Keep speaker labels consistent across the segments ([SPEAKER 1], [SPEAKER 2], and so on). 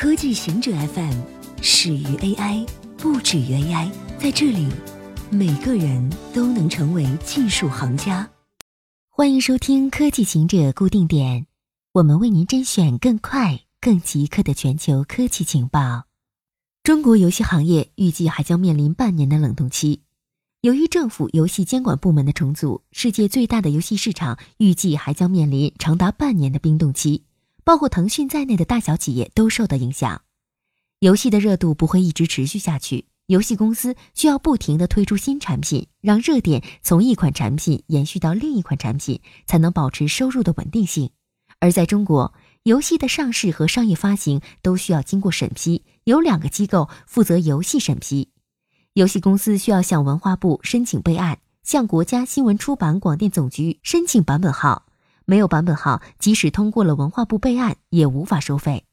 [SPEAKER 1] 科技行者 FM 始于 AI，不止于 AI。在这里，每个人都能成为技术行家。欢迎收听科技行者固定点，我们为您甄选更快、更即刻的全球科技情报。中国游戏行业预计还将面临半年的冷冻期。由于政府游戏监管部门的重组，世界最大的游戏市场预计还将面临长达半年的冰冻期。包括腾讯在内的大小企业都受到影响，游戏的热度不会一直持续下去，游戏公司需要不停地推出新产品，让热点从一款产品延续到另一款产品，才能保持收入的稳定性。而在中国，游戏的上市和商业发行都需要经过审批，有两个机构负责游戏审批，游戏公司需要向文化部申请备案，向国家新闻出版广电总局申请版本号。没有版本号，即使通过了文化部备案，也无法收费。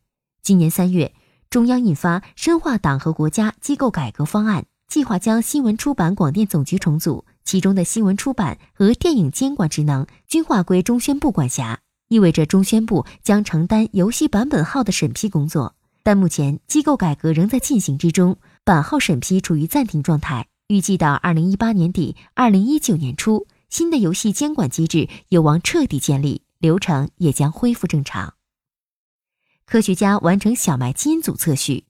[SPEAKER 1] 今年三月，中央印发《深化党和国家机构改革方案》，计划将新闻出版广电总局重组，其中的新闻出版和电影监管职能均划归中宣部管辖，意味着中宣部将承担游戏版本号的审批工作。但目前机构改革仍在进行之中，版号审批处于暂停状态，预计到二零一八年底、二零一九年初。新的游戏监管机制有望彻底建立，流程也将恢复正常。科学家完成小麦基因组测序，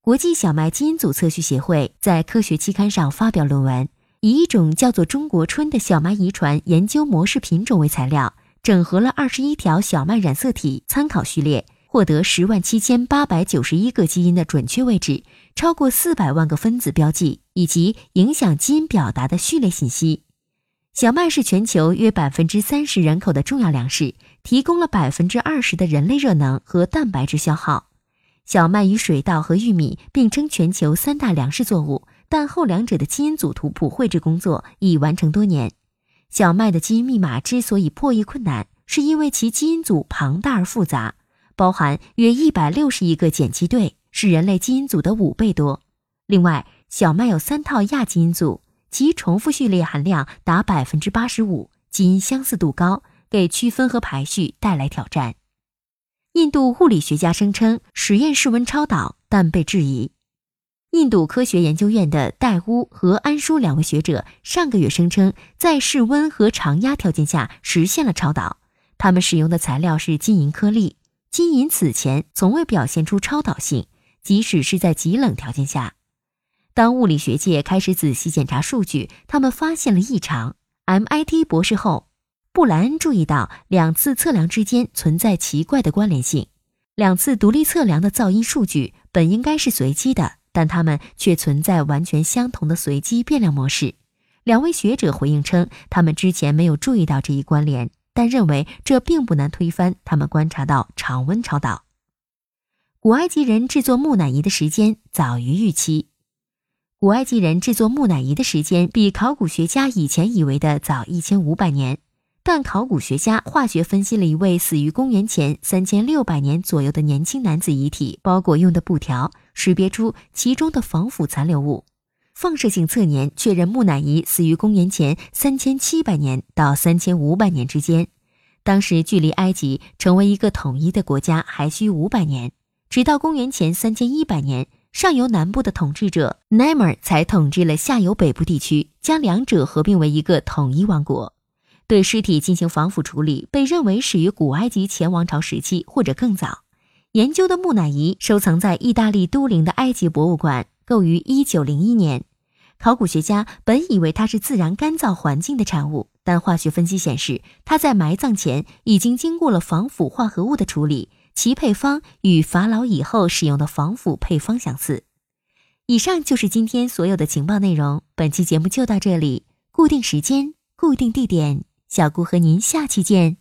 [SPEAKER 1] 国际小麦基因组测序协会在科学期刊上发表论文，以一种叫做“中国春”的小麦遗传研究模式品种为材料，整合了二十一条小麦染色体参考序列，获得十万七千八百九十一个基因的准确位置，超过四百万个分子标记以及影响基因表达的序列信息。小麦是全球约百分之三十人口的重要粮食，提供了百分之二十的人类热能和蛋白质消耗。小麦与水稻和玉米并称全球三大粮食作物，但后两者的基因组图谱绘制工作已完成多年。小麦的基因密码之所以破译困难，是因为其基因组庞大而复杂，包含约一百六十亿个碱基对，是人类基因组的五倍多。另外，小麦有三套亚基因组。其重复序列含量达百分之八十五，基因相似度高，给区分和排序带来挑战。印度物理学家声称实验室温超导，但被质疑。印度科学研究院的戴乌和安舒两位学者上个月声称，在室温和常压条件下实现了超导。他们使用的材料是金银颗粒，金银此前从未表现出超导性，即使是在极冷条件下。当物理学界开始仔细检查数据，他们发现了异常。MIT 博士后布莱恩注意到两次测量之间存在奇怪的关联性。两次独立测量的噪音数据本应该是随机的，但它们却存在完全相同的随机变量模式。两位学者回应称，他们之前没有注意到这一关联，但认为这并不难推翻他们观察到常温超导。古埃及人制作木乃伊的时间早于预期。古埃及人制作木乃伊的时间比考古学家以前以为的早一千五百年，但考古学家化学分析了一位死于公元前三千六百年左右的年轻男子遗体包裹用的布条，识别出其中的防腐残留物。放射性测年确认木乃伊死于公元前三千七百年到三千五百年之间，当时距离埃及成为一个统一的国家还需五百年，直到公元前三千一百年。上游南部的统治者 Nemer 才统治了下游北部地区，将两者合并为一个统一王国。对尸体进行防腐处理，被认为始于古埃及前王朝时期或者更早。研究的木乃伊收藏在意大利都灵的埃及博物馆，构于1901年。考古学家本以为它是自然干燥环境的产物，但化学分析显示，它在埋葬前已经经过了防腐化合物的处理。其配方与法老以后使用的防腐配方相似。以上就是今天所有的情报内容。本期节目就到这里，固定时间，固定地点，小顾和您下期见。